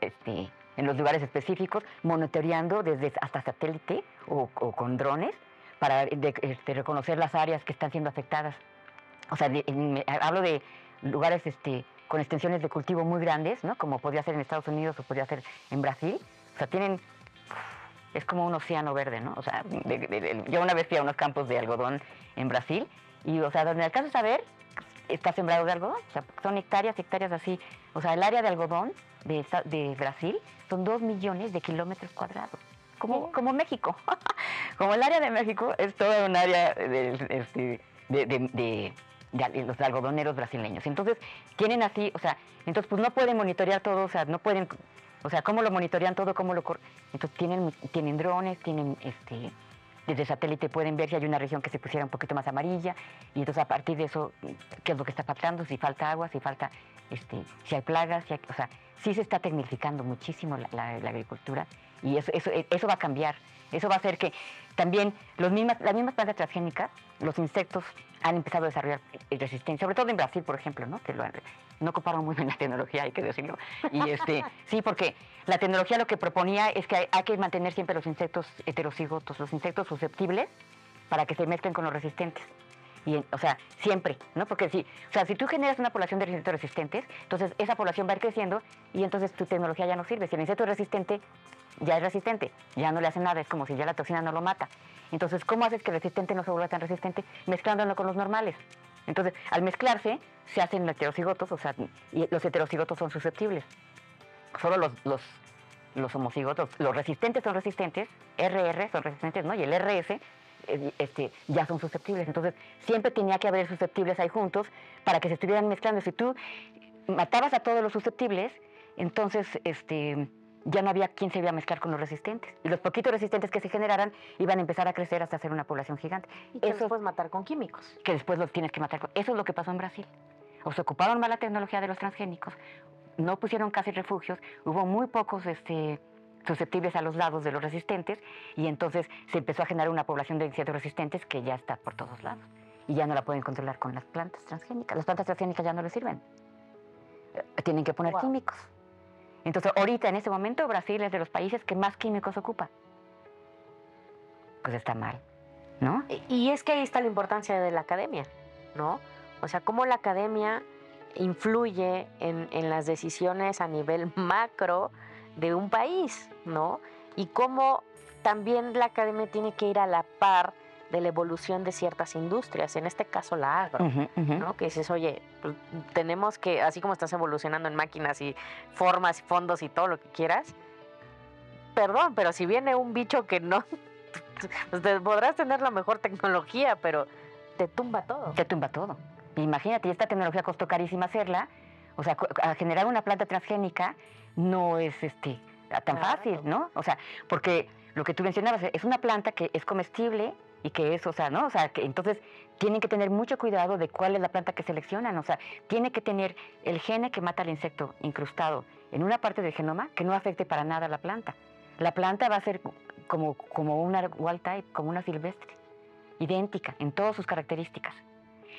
este, en los lugares específicos, monitoreando desde hasta satélite o, o con drones para de- este, reconocer las áreas que están siendo afectadas. O sea, de- en- hablo de lugares este, con extensiones de cultivo muy grandes, ¿no? Como podría ser en Estados Unidos o podría ser en Brasil. O sea, tienen es como un océano verde, ¿no? O sea, de- de- de- yo una vez fui a unos campos de algodón en Brasil y, o sea, donde alcanzas a ver, está sembrado de algodón, o sea, son hectáreas, hectáreas así. O sea, el área de algodón de, de Brasil son dos millones de kilómetros cuadrados, como, como México. como el área de México es toda un área de, este, los algodoneros brasileños. Entonces, tienen así, o sea, entonces pues no pueden monitorear todo, o sea, no pueden, o sea, cómo lo monitorean todo, cómo lo... Entonces tienen, tienen drones, tienen este, desde satélite pueden ver si hay una región que se pusiera un poquito más amarilla y entonces a partir de eso, qué es lo que está faltando, si falta agua, si falta, este, si hay plagas, si hay, o sea, sí se está tecnificando muchísimo la, agricultura y eso, eso, eso va a cambiar. Eso va a hacer que también los mismas, las mismas plantas transgénicas, los insectos han empezado a desarrollar resistencia, sobre todo en Brasil, por ejemplo, ¿no? que lo, no ocuparon muy bien la tecnología, hay que decirlo. Y este, sí, porque la tecnología lo que proponía es que hay, que mantener siempre los insectos heterocigotos, los insectos susceptibles, para que se mezclen con los resistentes. Y, o sea, siempre, ¿no? Porque si, o sea, si tú generas una población de insectos resistentes, entonces esa población va a ir creciendo y entonces tu tecnología ya no sirve. Si el insecto es resistente, ya es resistente, ya no le hace nada, es como si ya la toxina no lo mata. Entonces, ¿cómo haces que el resistente no se vuelva tan resistente? Mezclándolo con los normales. Entonces, al mezclarse, se hacen heterocigotos, o sea, y los heterocigotos son susceptibles. Solo los, los, los homocigotos, los resistentes son resistentes, RR son resistentes, ¿no? Y el RS eh, este, ya son susceptibles. Entonces, siempre tenía que haber susceptibles ahí juntos para que se estuvieran mezclando. Si tú matabas a todos los susceptibles, entonces, este ya no había quien se iba a mezclar con los resistentes. Y los poquitos resistentes que se generaran iban a empezar a crecer hasta ser una población gigante. Y que después matar con químicos. Que después los tienes que matar con... Eso es lo que pasó en Brasil. O se ocuparon mal la tecnología de los transgénicos, no pusieron casi refugios, hubo muy pocos este, susceptibles a los lados de los resistentes y entonces se empezó a generar una población de insectos resistentes que ya está por todos lados y ya no la pueden controlar con las plantas transgénicas. Las plantas transgénicas ya no les sirven. Eh, tienen que poner químicos. Entonces, ahorita, en este momento, Brasil es de los países que más químicos ocupa. Pues está mal, ¿no? Y es que ahí está la importancia de la academia, ¿no? O sea, cómo la academia influye en, en las decisiones a nivel macro de un país, ¿no? Y cómo también la academia tiene que ir a la par de la evolución de ciertas industrias, en este caso la agro, ¿no? Que dices, oye, pues, tenemos que, así como estás evolucionando en máquinas y formas, fondos y todo lo que quieras, perdón, pero si viene un bicho que no, pues, podrás tener la mejor tecnología, pero te tumba todo. Te tumba todo. Imagínate, esta tecnología costó carísima hacerla, o sea, a generar una planta transgénica no es este tan fácil, ¿no? O sea, porque lo que tú mencionabas es una planta que es comestible, y que es, o sea, ¿no? O sea, que entonces tienen que tener mucho cuidado de cuál es la planta que seleccionan, o sea, tiene que tener el gene que mata al insecto incrustado en una parte del genoma que no afecte para nada a la planta. La planta va a ser como, como una wild type, como una silvestre, idéntica en todas sus características.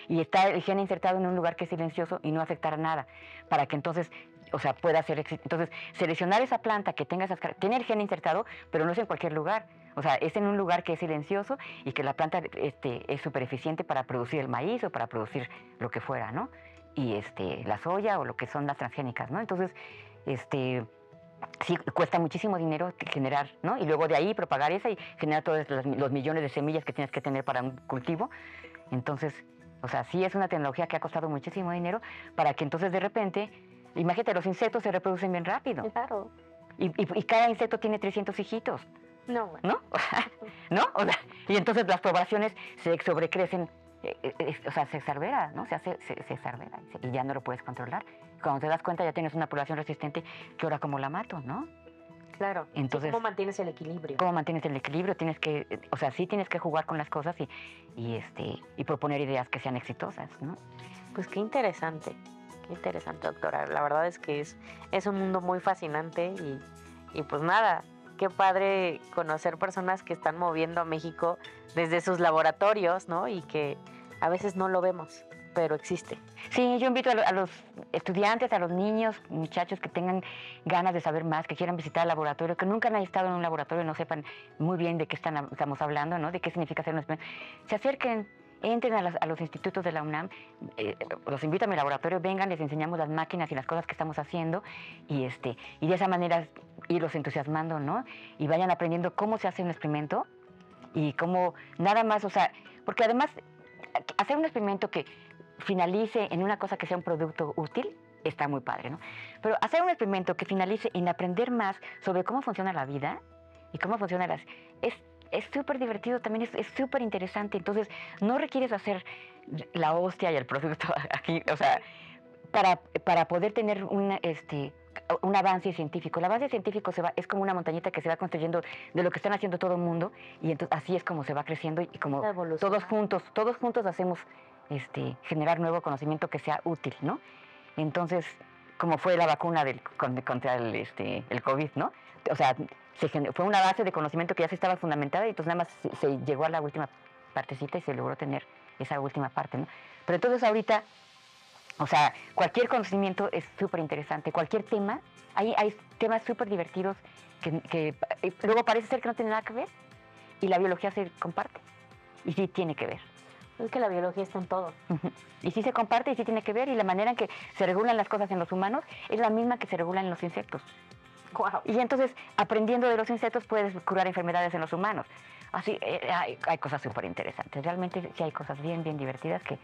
Y está el gene insertado en un lugar que es silencioso y no afectará nada, para que entonces o sea, pueda ser Entonces, seleccionar esa planta que tenga esas tiene el gen insertado, pero no es en cualquier lugar. O sea, es en un lugar que es silencioso y que la planta este, es súper eficiente para producir el maíz o para producir lo que fuera, ¿no? Y este, la soya o lo que son las transgénicas, ¿no? Entonces, este, sí, cuesta muchísimo dinero generar, ¿no? Y luego de ahí propagar esa y generar todos los millones de semillas que tienes que tener para un cultivo. Entonces, o sea, sí es una tecnología que ha costado muchísimo dinero para que entonces de repente Imagínate, los insectos se reproducen bien rápido. Claro. Y, cada insecto tiene 300 hijitos. No, ¿No? ¿No? y entonces las poblaciones se sobrecrecen, eh, eh, o sea, se exarvera, ¿no? Se, hace, se, exarvera y ya no lo puedes controlar. Cuando te das cuenta ya tienes una población resistente que ahora como la mato, ¿no? Claro. Entonces, ¿Cómo mantienes el equilibrio? ¿Cómo mantienes el equilibrio? Tienes que, o sea, sí tienes que jugar con las cosas y, y, este, y proponer ideas que sean exitosas, ¿no? Pues qué interesante. Interesante, doctora. La verdad es que es, es un mundo muy fascinante y, y pues nada, qué padre conocer personas que están moviendo a México desde sus laboratorios, ¿no? Y que a veces no lo vemos, pero existe. Sí, yo invito a, los estudiantes, a los niños, muchachos que tengan ganas de saber más, que quieran visitar el laboratorio, que nunca han estado en un laboratorio, no sepan muy bien de qué están, estamos hablando, ¿no? De qué significa ser un Se acerquen, entren a, los institutos de la UNAM, eh, los invito a mi laboratorio, vengan, les enseñamos las máquinas y las cosas que estamos haciendo y, este, y de esa manera irlos entusiasmando, ¿no? Y vayan aprendiendo cómo se hace un experimento y cómo nada más, o sea, porque además hacer un experimento que finalice en una cosa que sea un producto útil, está muy padre, ¿no? Pero hacer un experimento que finalice en aprender más sobre cómo funciona la vida y cómo funciona las... Es, es súper divertido, también es súper interesante. Entonces, no requieres hacer la hostia y el producto aquí, o sea, para, para poder tener una, este, un avance científico. El avance científico se va, es como una montañita que se va construyendo de lo que están haciendo todo el mundo y entonces así es como se va creciendo y como todos juntos, todos juntos hacemos este, generar nuevo conocimiento que sea útil, ¿no? Entonces, como fue la vacuna del, contra el, este, el COVID, ¿no? O sea, fue una base de conocimiento que ya se estaba fundamentada y entonces nada más se, llegó a la última partecita y se logró tener esa última parte, ¿no? Pero entonces ahorita, o sea, cualquier conocimiento es súper interesante, cualquier tema, hay, hay temas súper divertidos que, que eh, luego parece ser que no tienen nada que ver y la biología se comparte y sí tiene que ver. Es que la biología está en todo. Y sí se comparte y sí tiene que ver. Y la manera en que se regulan las cosas en los humanos es la misma que se regula en los insectos. Y entonces, aprendiendo de los insectos, puedes curar enfermedades en los humanos. Así, eh, hay, cosas súper interesantes. Realmente sí hay cosas bien, bien divertidas que...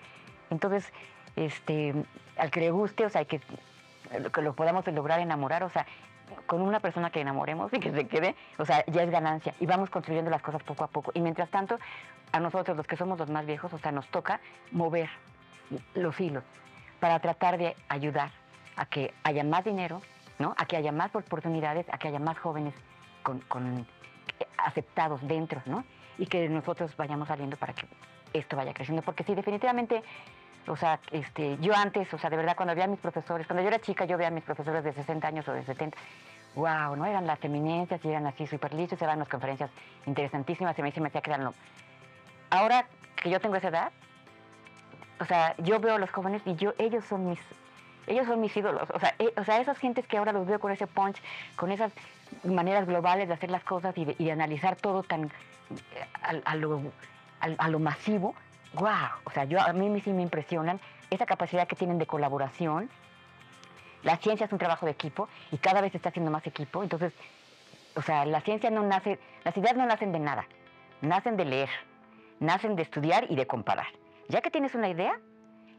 Entonces, este, al que le guste, o sea, que, que lo podamos lograr enamorar, o sea, con una persona que enamoremos y que se quede, o sea, ya es ganancia. Y vamos construyendo las cosas poco a poco. Y mientras tanto, a nosotros, los que somos los más viejos, o sea, nos toca mover los hilos para tratar de ayudar a que haya más dinero, A que haya más oportunidades, a que haya más jóvenes con, aceptados dentro, ¿no? Y que nosotros vayamos saliendo para que esto vaya creciendo. Porque sí, definitivamente, o sea, este, yo antes, o sea, de verdad, cuando veía mis profesores, cuando yo era chica, yo veía a mis profesores de 60 años o de 70, wow, ¿no? Eran las eminencias y eran así súper listos, eran unas conferencias interesantísimas, y me, se me hacía que eran ahora que yo tengo esa edad, o sea, yo veo a los jóvenes y yo, ellos son mis, ellos son mis ídolos. O sea, e, o sea, esas gentes que ahora los veo con ese punch, con esas maneras globales de hacer las cosas y de, analizar todo tan eh, a, lo, a, lo, masivo, wow. O sea, yo, a mí sí me impresionan esa capacidad que tienen de colaboración. La ciencia es un trabajo de equipo y cada vez se está haciendo más equipo. Entonces, o sea, la ciencia no nace, las ideas no nacen de nada, nacen de leer nacen de estudiar y de comparar. Ya que tienes una idea,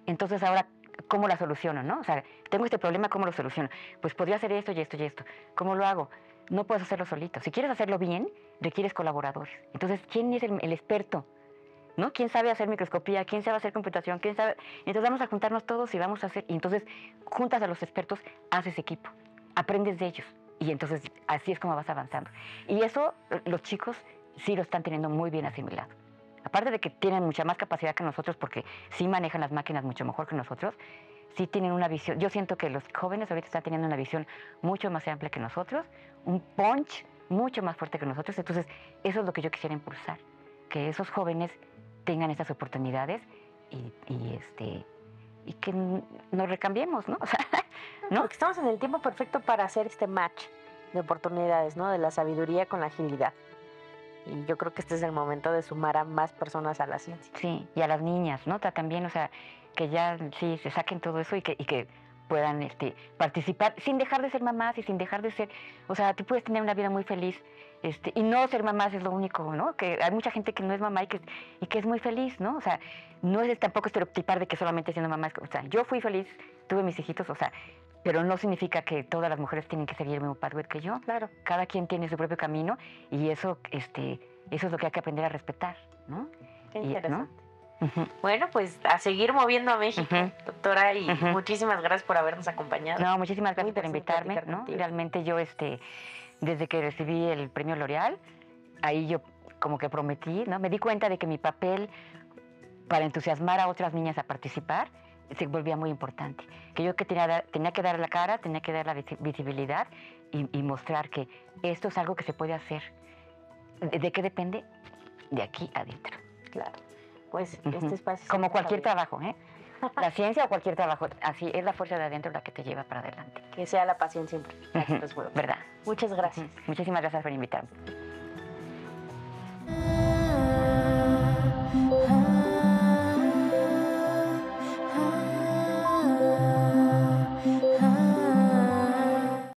entonces ahora, ¿cómo la soluciono? ¿no? O sea, tengo este problema, ¿cómo lo soluciono? Pues podría hacer esto y esto y esto. ¿Cómo lo hago? No puedes hacerlo solito. Si quieres hacerlo bien, requieres colaboradores. Entonces, ¿quién es el, experto? ¿No? ¿Quién sabe hacer microscopía? ¿Quién sabe hacer computación? ¿Quién sabe? Entonces vamos a juntarnos todos y vamos a hacer, y entonces juntas a los expertos, haces equipo, aprendes de ellos. Y entonces así es como vas avanzando. Y eso los chicos sí lo están teniendo muy bien asimilado aparte de que tienen mucha más capacidad que nosotros porque sí manejan las máquinas mucho mejor que nosotros, sí tienen una visión. Yo siento que los jóvenes ahorita están teniendo una visión mucho más amplia que nosotros, un punch mucho más fuerte que nosotros. Entonces, eso es lo que yo quisiera impulsar, que esos jóvenes tengan esas oportunidades y, este y que nos recambiemos, ¿no? ¿no? Porque estamos en el tiempo perfecto para hacer este match de oportunidades, ¿no? De la sabiduría con la agilidad. Y yo creo que este es el momento de sumar a más personas a la ciencia. Sí, y a las niñas, ¿no? También, o sea, que ya sí se saquen todo eso y que, y que puedan este, participar sin dejar de ser mamás y sin dejar de ser, o sea, tú puedes tener una vida muy feliz este, y no ser mamás es lo único, ¿no? Que hay mucha gente que no es mamá y que, y que es muy feliz, ¿no? O sea, no es tampoco estereotipar de que solamente siendo mamá es, o sea, yo fui feliz, tuve mis hijitos, o sea, pero no significa que todas las mujeres tienen que seguir el mismo pathway que yo. Claro, cada quien tiene su propio camino y eso, este, eso es lo que hay que aprender a respetar, ¿no? Qué interesante. Bueno, pues a seguir moviendo a México, doctora, y muchísimas gracias por habernos acompañado. No, muchísimas gracias por invitarme, ¿no? Realmente yo, este, desde que recibí el premio L'Oreal, ahí yo como que prometí, ¿no? Me di cuenta de que mi papel para entusiasmar a otras niñas a participar se volvía muy importante. Que yo que tenía, tenía que dar la cara, tenía que dar la visibilidad y, mostrar que esto es algo que se puede hacer. ¿De, qué depende? De aquí adentro. Claro. Pues este espacio... Como cualquier trabajo, ¿eh? La ciencia o cualquier trabajo, así es la fuerza de adentro la que te lleva para adelante. Que sea la pasión siempre. ¿Verdad? Muchas gracias. Muchísimas gracias por invitarme.